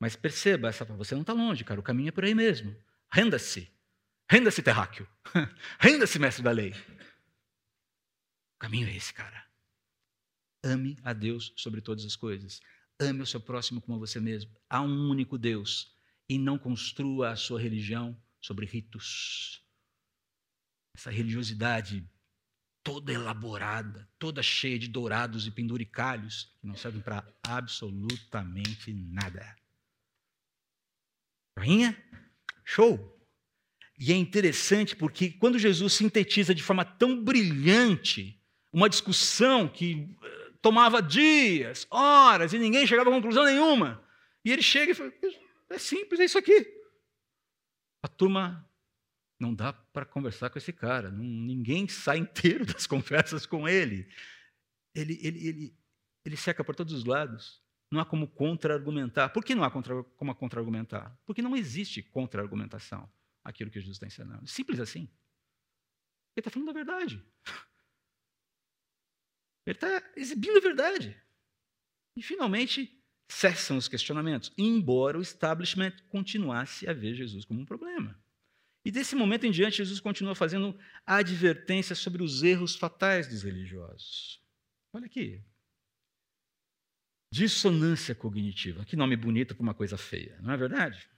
Mas perceba, essa, você não está longe, cara, o caminho é por aí mesmo. Renda-se. Renda-se, terráqueo. Renda-se, mestre da lei. O caminho é esse, cara. Ame a Deus sobre todas as coisas. Ame o seu próximo como você mesmo. Há um único Deus. E não construa a sua religião sobre ritos. Essa religiosidade toda elaborada, toda cheia de dourados e penduricalhos, que não servem para absolutamente nada. Rainha? Show! E é interessante porque quando Jesus sintetiza de forma tão brilhante uma discussão que eh, tomava dias, horas, e ninguém chegava a conclusão nenhuma, e ele chega e fala: é simples, é isso aqui. A turma não dá para conversar com esse cara, não, ninguém sai inteiro das conversas com ele. Ele, ele, ele, ele seca por todos os lados. Não há como contra-argumentar. Por que não há contra, como contra-argumentar? Porque não existe contra-argumentação aquilo que Jesus está ensinando. Simples assim. Ele está falando a verdade. Ele está exibindo a verdade. E, finalmente, cessam os questionamentos, embora o establishment continuasse a ver Jesus como um problema. E desse momento em diante, Jesus continua fazendo advertências sobre os erros fatais dos religiosos. Olha aqui. Dissonância cognitiva. Que nome bonito para uma coisa feia, não é verdade?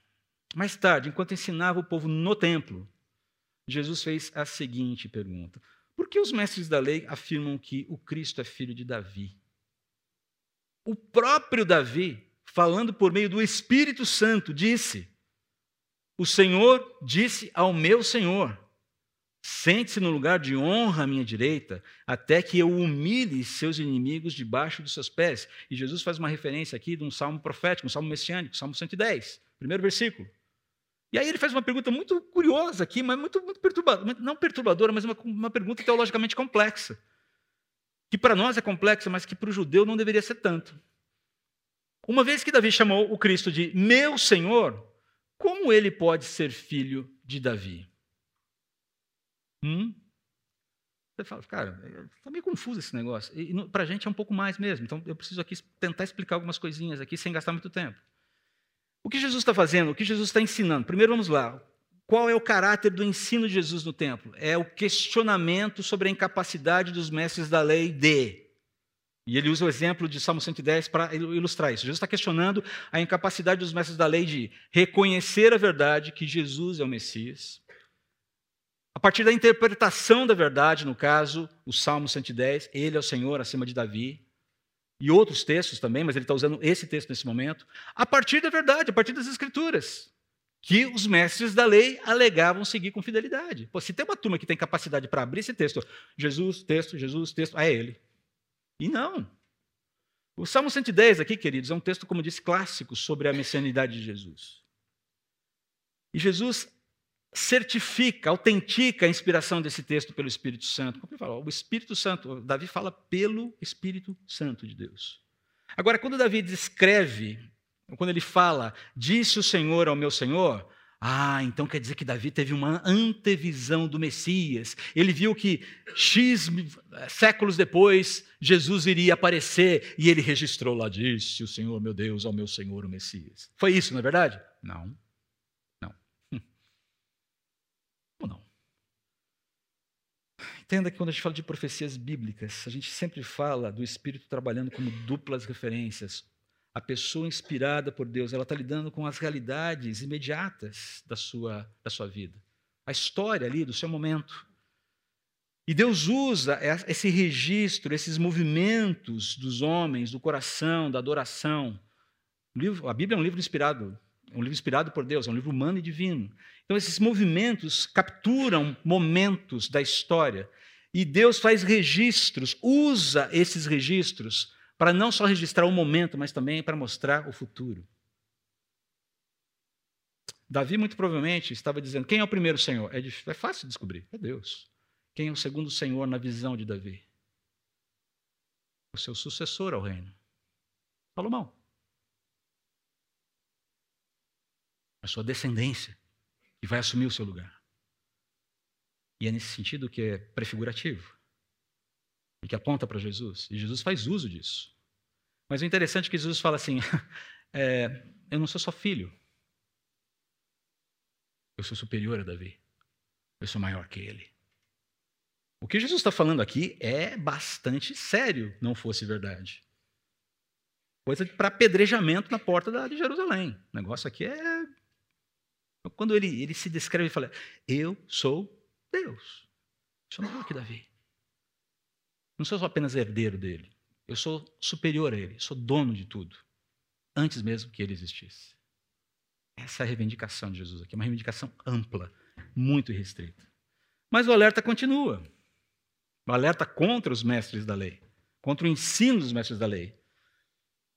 Mais tarde, enquanto ensinava o povo no templo, Jesus fez a seguinte pergunta: Por que os mestres da lei afirmam que o Cristo é filho de Davi? O próprio Davi, falando por meio do Espírito Santo, disse: o Senhor disse ao meu Senhor: Sente-se no lugar de honra à minha direita, até que eu humilhe seus inimigos debaixo dos seus pés. E Jesus faz uma referência aqui de um salmo profético, um salmo messiânico, salmo 110, primeiro versículo. E aí ele faz uma pergunta muito curiosa aqui, mas muito, muito perturbadora, não perturbadora, mas uma, uma pergunta teologicamente complexa. Que para nós é complexa, mas que para o judeu não deveria ser tanto. Uma vez que Davi chamou o Cristo de meu Senhor, como ele pode ser filho de Davi? Hum? Você fala, cara, está meio confuso esse negócio. Para a gente é um pouco mais mesmo. Então eu preciso aqui tentar explicar algumas coisinhas aqui sem gastar muito tempo. O que Jesus está fazendo? O que Jesus está ensinando? Primeiro vamos lá. Qual é o caráter do ensino de Jesus no templo? É o questionamento sobre a incapacidade dos mestres da lei de e ele usa o exemplo de Salmo 110 para ilustrar isso. Jesus está questionando a incapacidade dos mestres da lei de reconhecer a verdade que Jesus é o Messias. A partir da interpretação da verdade, no caso, o Salmo 110, ele é o Senhor acima de Davi. E outros textos também, mas ele está usando esse texto nesse momento. A partir da verdade, a partir das Escrituras, que os mestres da lei alegavam seguir com fidelidade. Pô, se tem uma turma que tem capacidade para abrir esse texto, Jesus, texto, Jesus, texto, é ele. E não. O Salmo 110 aqui, queridos, é um texto, como disse, clássico sobre a messianidade de Jesus. E Jesus certifica, autentica a inspiração desse texto pelo Espírito Santo. Como ele fala, o Espírito Santo, Davi fala pelo Espírito Santo de Deus. Agora, quando Davi descreve, quando ele fala, disse o Senhor ao meu Senhor, ah, então quer dizer que Davi teve uma antevisão do Messias. Ele viu que X séculos depois Jesus iria aparecer e ele registrou lá, disse o Senhor, meu Deus, ao meu Senhor, o Messias. Foi isso, não é verdade? Não. Não. Ou não? Entenda que quando a gente fala de profecias bíblicas, a gente sempre fala do Espírito trabalhando como duplas referências a pessoa inspirada por Deus, ela está lidando com as realidades imediatas da sua, da sua vida. A história ali, do seu momento. E Deus usa esse registro, esses movimentos dos homens, do coração, da adoração. a Bíblia é um livro inspirado, é um livro inspirado por Deus, é um livro humano e divino. Então, esses movimentos capturam momentos da história. E Deus faz registros, usa esses registros para não só registrar o momento, mas também para mostrar o futuro. Davi, muito provavelmente, estava dizendo: quem é o primeiro Senhor? É, é fácil descobrir, é Deus. Quem é o segundo Senhor na visão de Davi? o seu sucessor ao reino. Salomão. A sua descendência, que vai assumir o seu lugar. E é nesse sentido que é prefigurativo e que aponta para Jesus. E Jesus faz uso disso. Mas o interessante é que Jesus fala assim: é, eu não sou só filho, eu sou superior a Davi, eu sou maior que ele. O que Jesus está falando aqui é bastante sério, não fosse verdade. Coisa para apedrejamento na porta de Jerusalém. O negócio aqui é. Quando ele, ele se descreve, ele fala: Eu sou Deus. Sou maior que Davi. Não sou apenas herdeiro dele. Eu sou superior a ele. Sou dono de tudo. Antes mesmo que ele existisse. Essa é a reivindicação de Jesus aqui. Uma reivindicação ampla, muito restrita. Mas o alerta continua. O alerta contra os mestres da lei. Contra o ensino dos mestres da lei.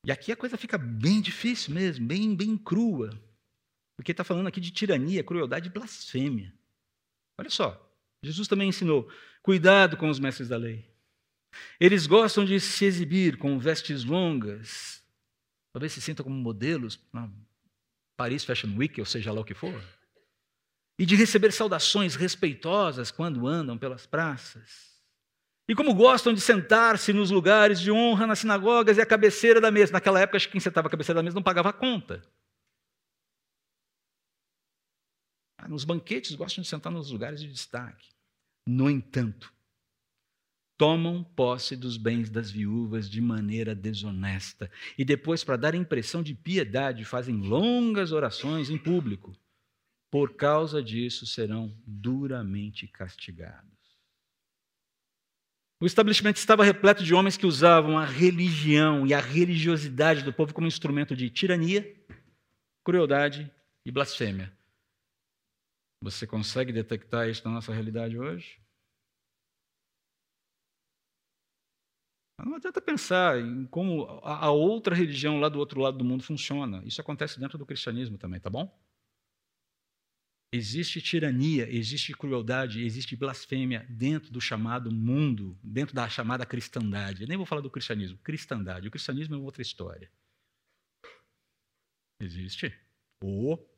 E aqui a coisa fica bem difícil mesmo, bem, bem crua. Porque está falando aqui de tirania, crueldade e blasfêmia. Olha só, Jesus também ensinou: cuidado com os mestres da lei. Eles gostam de se exibir com vestes longas, talvez se sintam como modelos na Paris Fashion Week, ou seja lá o que for, e de receber saudações respeitosas quando andam pelas praças. E como gostam de sentar-se nos lugares de honra nas sinagogas e à cabeceira da mesa. Naquela época, quem sentava à cabeceira da mesa não pagava a conta. Ah, nos banquetes gostam de sentar nos lugares de destaque. No entanto, tomam posse dos bens das viúvas de maneira desonesta e depois, para dar impressão de piedade, fazem longas orações em público. Por causa disso, serão duramente castigados. O estabelecimento estava repleto de homens que usavam a religião e a religiosidade do povo como instrumento de tirania, crueldade e blasfêmia. Você consegue detectar isso na nossa realidade hoje? Não adianta pensar em como a outra religião lá do outro lado do mundo funciona. Isso acontece dentro do cristianismo também, tá bom? Existe tirania, existe crueldade, existe blasfêmia dentro do chamado mundo, dentro da chamada cristandade. Eu nem vou falar do cristianismo, cristandade. O cristianismo é outra história. Existe. Ou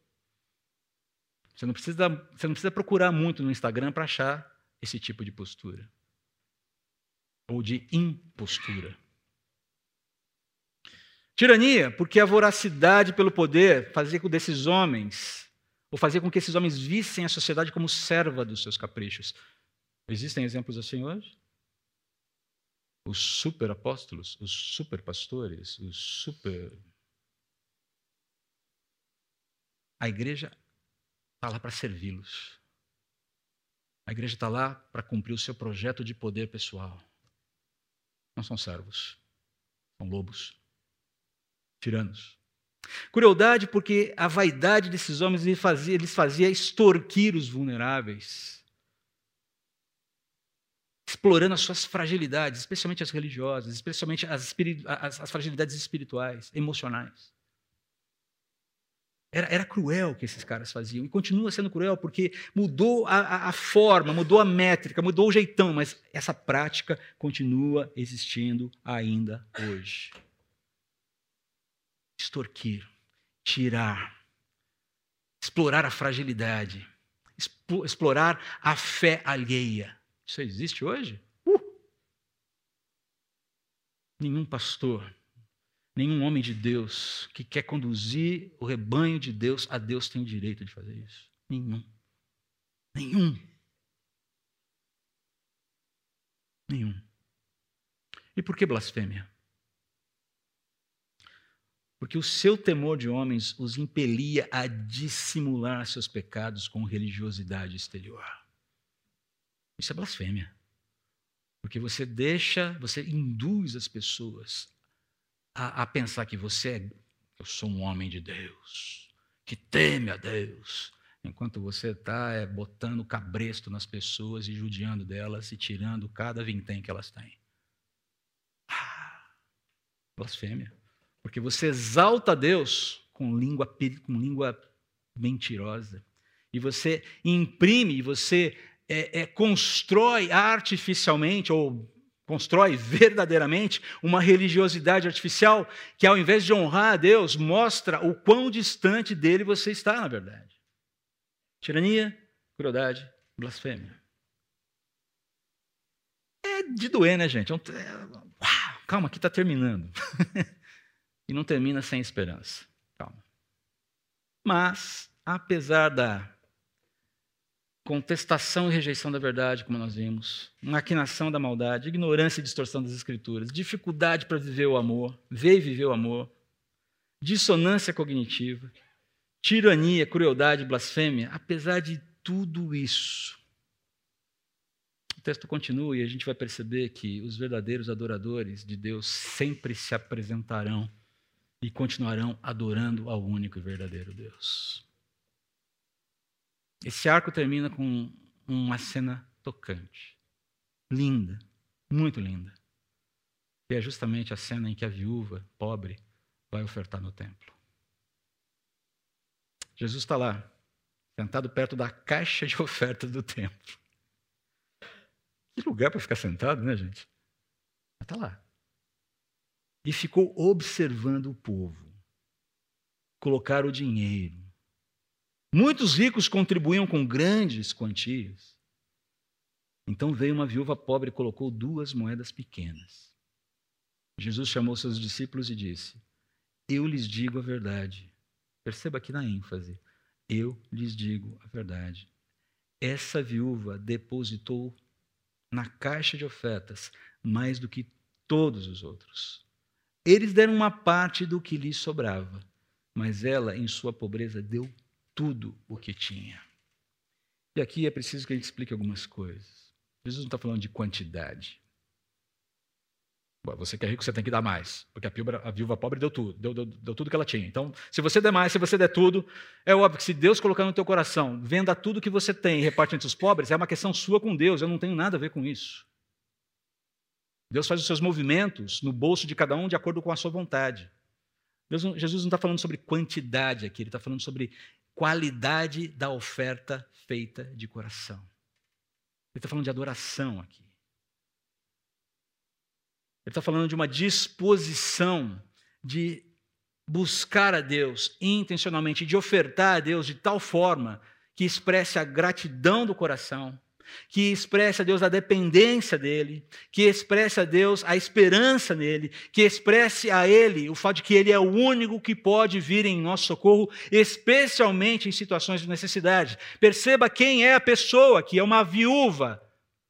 você não precisa, você não precisa procurar muito no Instagram para achar esse tipo de postura ou de impostura. Tirania, porque a voracidade pelo poder fazia com desses homens, ou fazia com que esses homens vissem a sociedade como serva dos seus caprichos. Existem exemplos assim hoje? Os super apóstolos, os super pastores, os super. A igreja está lá para servi-los. A igreja está lá para cumprir o seu projeto de poder pessoal. Não são servos, são lobos, tiranos. Crueldade porque a vaidade desses homens lhes fazia, lhes fazia extorquir os vulneráveis, explorando as suas fragilidades, especialmente as religiosas, especialmente as, as, as fragilidades espirituais, emocionais. Era, era, cruel o que esses caras faziam. E continua sendo cruel porque mudou a, a, a, forma, mudou a métrica, mudou o jeitão, mas essa prática continua existindo ainda hoje. Extorquir, tirar, explorar a fragilidade, explorar a fé alheia. Isso existe hoje? Uh! Nenhum pastor Nenhum homem de Deus que quer conduzir o rebanho de Deus a Deus tem direito de fazer isso. Nenhum. Nenhum. Nenhum. E por que blasfêmia? Porque o seu temor de homens os impelia a dissimular seus pecados com religiosidade exterior. Isso é blasfêmia. Porque você deixa, você induz as pessoas a, a pensar que você é, eu sou um homem de Deus, que teme a Deus, enquanto você está é, botando cabresto nas pessoas e judiando delas e tirando cada vintém que elas têm. Ah, blasfêmia. Porque você exalta Deus com língua, com língua mentirosa. E você imprime, você é, é, constrói artificialmente ou constrói verdadeiramente uma religiosidade artificial que, ao invés de honrar a Deus, mostra o quão distante dele você está, na verdade. Tirania, crueldade, blasfêmia. É de doer, né, gente? É uau, calma, aqui está terminando. e não termina sem esperança. Calma. Mas, apesar da contestação e rejeição da verdade, como nós vimos, maquinação da maldade, ignorância e distorção das escrituras, dificuldade para viver o amor, ver e viver o amor, dissonância cognitiva, tirania, crueldade, blasfêmia, apesar de tudo isso, o texto continua e a gente vai perceber que os verdadeiros adoradores de Deus sempre se apresentarão e continuarão adorando ao único e verdadeiro Deus. Esse arco termina com uma cena tocante, linda, muito linda, que é justamente a cena em que a viúva pobre vai ofertar no templo. Jesus está lá, sentado perto da caixa de oferta do templo. Que lugar para ficar sentado, né, gente? Mas está lá. E ficou observando o povo colocar o dinheiro Muitos ricos contribuíam com grandes quantias. Então veio uma viúva pobre e colocou duas moedas pequenas. Jesus chamou seus discípulos e disse: Eu lhes digo a verdade. Perceba aqui na ênfase. Eu lhes digo a verdade. Essa viúva depositou na caixa de ofertas mais do que todos os outros. Eles deram uma parte do que lhes sobrava, mas ela, em sua pobreza, deu tudo o que tinha. E aqui é preciso que a gente explique algumas coisas. Jesus não está falando de quantidade. Bom, você que é rico, você tem que dar mais, porque a viúva, a viúva pobre deu tudo, deu, deu, deu, tudo que ela tinha. Então, se você der mais, se você der tudo, é óbvio que se Deus colocar no teu coração, venda tudo que você tem e reparte entre os pobres, é uma questão sua com Deus, eu não tenho nada a ver com isso. Deus faz os seus movimentos no bolso de cada um de acordo com a sua vontade. Deus, Jesus não está falando sobre quantidade aqui, ele está falando sobre qualidade da oferta feita de coração. Ele está falando de adoração aqui. Ele está falando de uma disposição de buscar a Deus intencionalmente, de ofertar a Deus de tal forma que expresse a gratidão do coração que expresse a Deus a dependência dele, que expresse a Deus a esperança nele, que expresse a ele o fato de que ele é o único que pode vir em nosso socorro, especialmente em situações de necessidade. Perceba quem é a pessoa que é uma viúva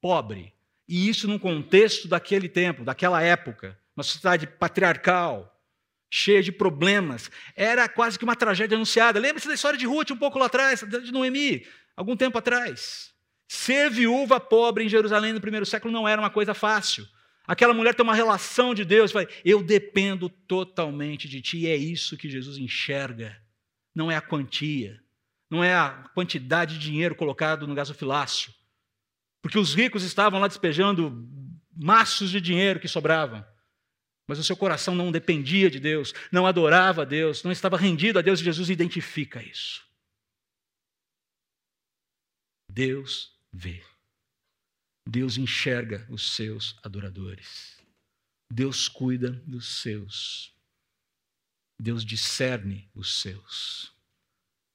pobre. E isso num contexto daquele tempo, daquela época, uma sociedade patriarcal, cheia de problemas. Era quase que uma tragédia anunciada. Lembre-se da história de Ruth um pouco lá atrás, de Noemi, algum tempo atrás. Ser viúva pobre em Jerusalém no primeiro século não era uma coisa fácil. Aquela mulher tem uma relação de Deus, vai, eu dependo totalmente de ti, e é isso que Jesus enxerga. Não é a quantia, não é a quantidade de dinheiro colocado no gasofilácio. Porque os ricos estavam lá despejando maços de dinheiro que sobravam. Mas o seu coração não dependia de Deus, não adorava a Deus, não estava rendido a Deus, e Jesus identifica isso. Deus vê. Deus enxerga os seus adoradores. Deus cuida dos seus. Deus discerne os seus.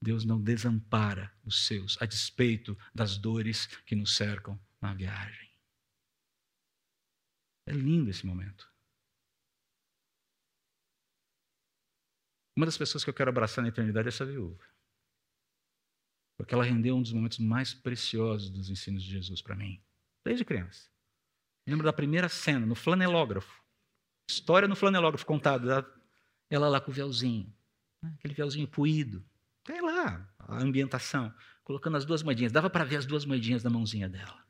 Deus não desampara os seus, a despeito das dores que nos cercam na viagem. É lindo esse momento. Uma das pessoas que eu quero abraçar na eternidade é essa viúva. Porque ela rendeu um dos momentos mais preciosos dos ensinos de Jesus para mim, desde criança. Lembro da primeira cena, no flanelógrafo. História no flanelógrafo contada. Ela lá com o véuzinho, né, aquele véuzinho puído. Tem lá a ambientação, colocando as duas moedinhas. Dava para ver as duas moedinhas na mãozinha dela.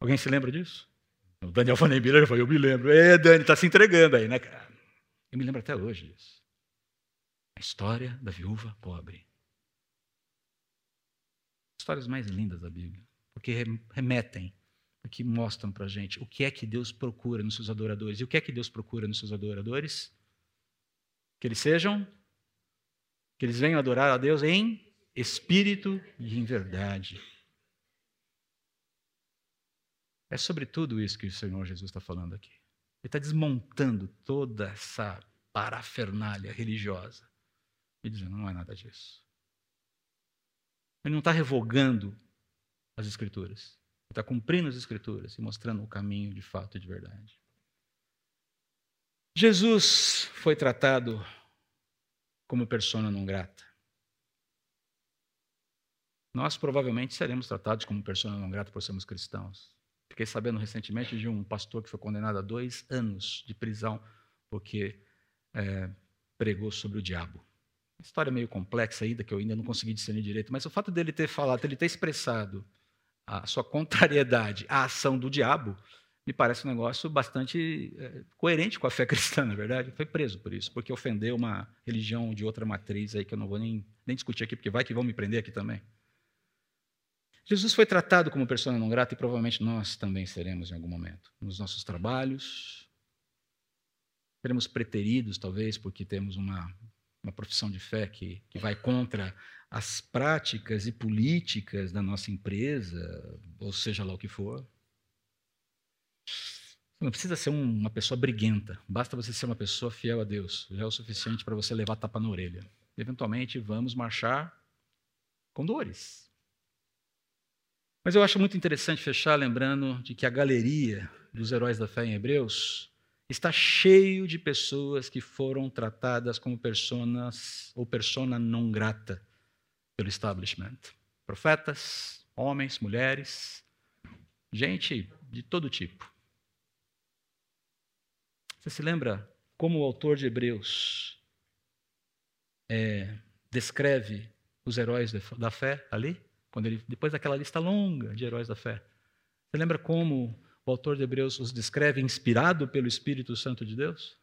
Alguém se lembra disso? O Daniel Fanembira falou, eu me lembro. É, Dani, está se entregando aí, né, cara? Eu me lembro até hoje disso. A história da viúva pobre histórias mais lindas da Bíblia, porque remetem, porque mostram para a gente o que é que Deus procura nos seus adoradores. E o que é que Deus procura nos seus adoradores? Que eles sejam, que eles venham adorar a Deus em espírito e em verdade. É sobre tudo isso que o Senhor Jesus está falando aqui. Ele está desmontando toda essa parafernália religiosa e dizendo: não é nada disso. Ele não está revogando as Escrituras. Ele está cumprindo as Escrituras e mostrando o caminho de fato e de verdade. Jesus foi tratado como persona não grata. Nós provavelmente seremos tratados como persona não grata por sermos cristãos. Fiquei sabendo recentemente de um pastor que foi condenado a dois anos de prisão porque é, pregou sobre o diabo. História meio complexa ainda, que eu ainda não consegui discernir direito, mas o fato dele ter falado, ele ter expressado a sua contrariedade à ação do diabo, me parece um negócio bastante é, coerente com a fé cristã, na verdade. Foi preso por isso, porque ofendeu uma religião de outra matriz aí que eu não vou nem, nem discutir aqui, porque vai que vão me prender aqui também. Jesus foi tratado como pessoa não grata e provavelmente nós também seremos em algum momento. Nos nossos trabalhos, seremos preteridos, talvez, porque temos uma, uma profissão de fé que, que vai contra as práticas e políticas da nossa empresa, ou seja lá o que for. Não precisa ser uma pessoa briguenta, basta você ser uma pessoa fiel a Deus. Já é o suficiente para você levar tapa na orelha. Eventualmente, vamos marchar com dores. Mas eu acho muito interessante fechar lembrando de que a galeria dos heróis da fé em Hebreus está cheio de pessoas que foram tratadas como personas ou persona não grata pelo establishment. Profetas, homens, mulheres, gente de todo tipo. Você se lembra como o autor de Hebreus é, descreve os heróis da fé ali? Quando ele, depois daquela lista longa de heróis da fé. Você lembra como o autor de Hebreus os descreve inspirado pelo Espírito Santo de Deus?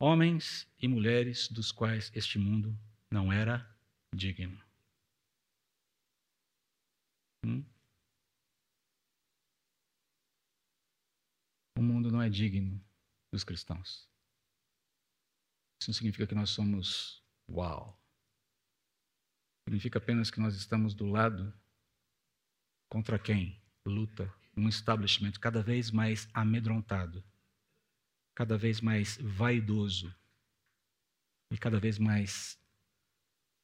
Homens e mulheres dos quais este mundo não era digno. Hum? O mundo não é digno dos cristãos. Isso não significa que nós somos uau. Significa apenas que nós estamos do lado contra quem luta um establishment cada vez mais amedrontado, cada vez mais vaidoso e cada vez mais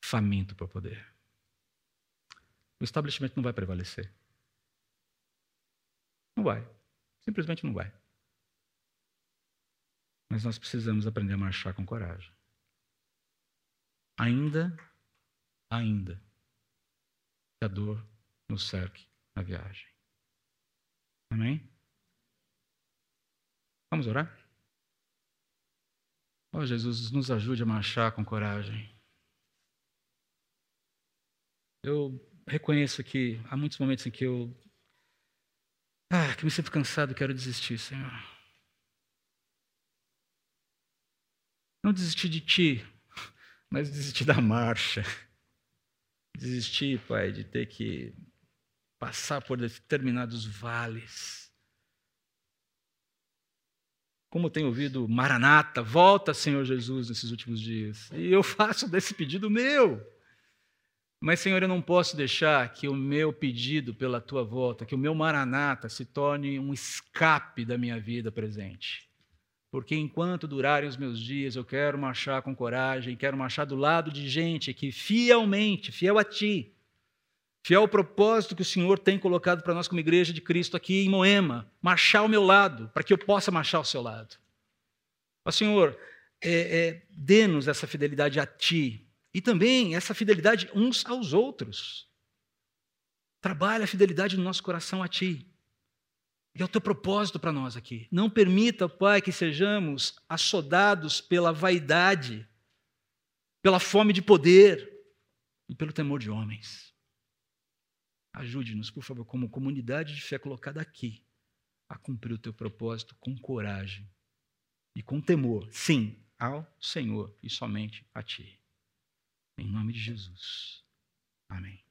faminto para poder. O establishment não vai prevalecer. Não vai. Simplesmente não vai. Mas nós precisamos aprender a marchar com coragem. Ainda, ainda, que a dor nos cerque na viagem. Amém? Vamos orar? Oh, Jesus, nos ajude a marchar com coragem. Eu reconheço que há muitos momentos em que eu ah, que me sinto cansado quero desistir, Senhor. Não desistir de ti, mas desistir da marcha. Desistir, Pai, de ter que passar por determinados vales. Como tenho ouvido Maranata, volta, Senhor Jesus, nesses últimos dias. E eu faço desse pedido meu. Mas, Senhor, eu não posso deixar que o meu pedido pela tua volta, que o meu Maranata se torne um escape da minha vida presente porque enquanto durarem os meus dias, eu quero marchar com coragem, quero marchar do lado de gente que fielmente, fiel a Ti, fiel ao propósito que o Senhor tem colocado para nós como igreja de Cristo aqui em Moema, marchar ao meu lado, para que eu possa marchar ao seu lado. Ó Senhor, é, é, dê-nos essa fidelidade a Ti e também essa fidelidade uns aos outros. Trabalha a fidelidade no nosso coração a Ti. E é o teu propósito para nós aqui. Não permita, Pai, que sejamos assodados pela vaidade, pela fome de poder e pelo temor de homens. Ajude-nos, por favor, como comunidade de fé colocada aqui, a cumprir o teu propósito com coragem e com temor, sim, ao Senhor e somente a Ti. Em nome de Jesus. Amém.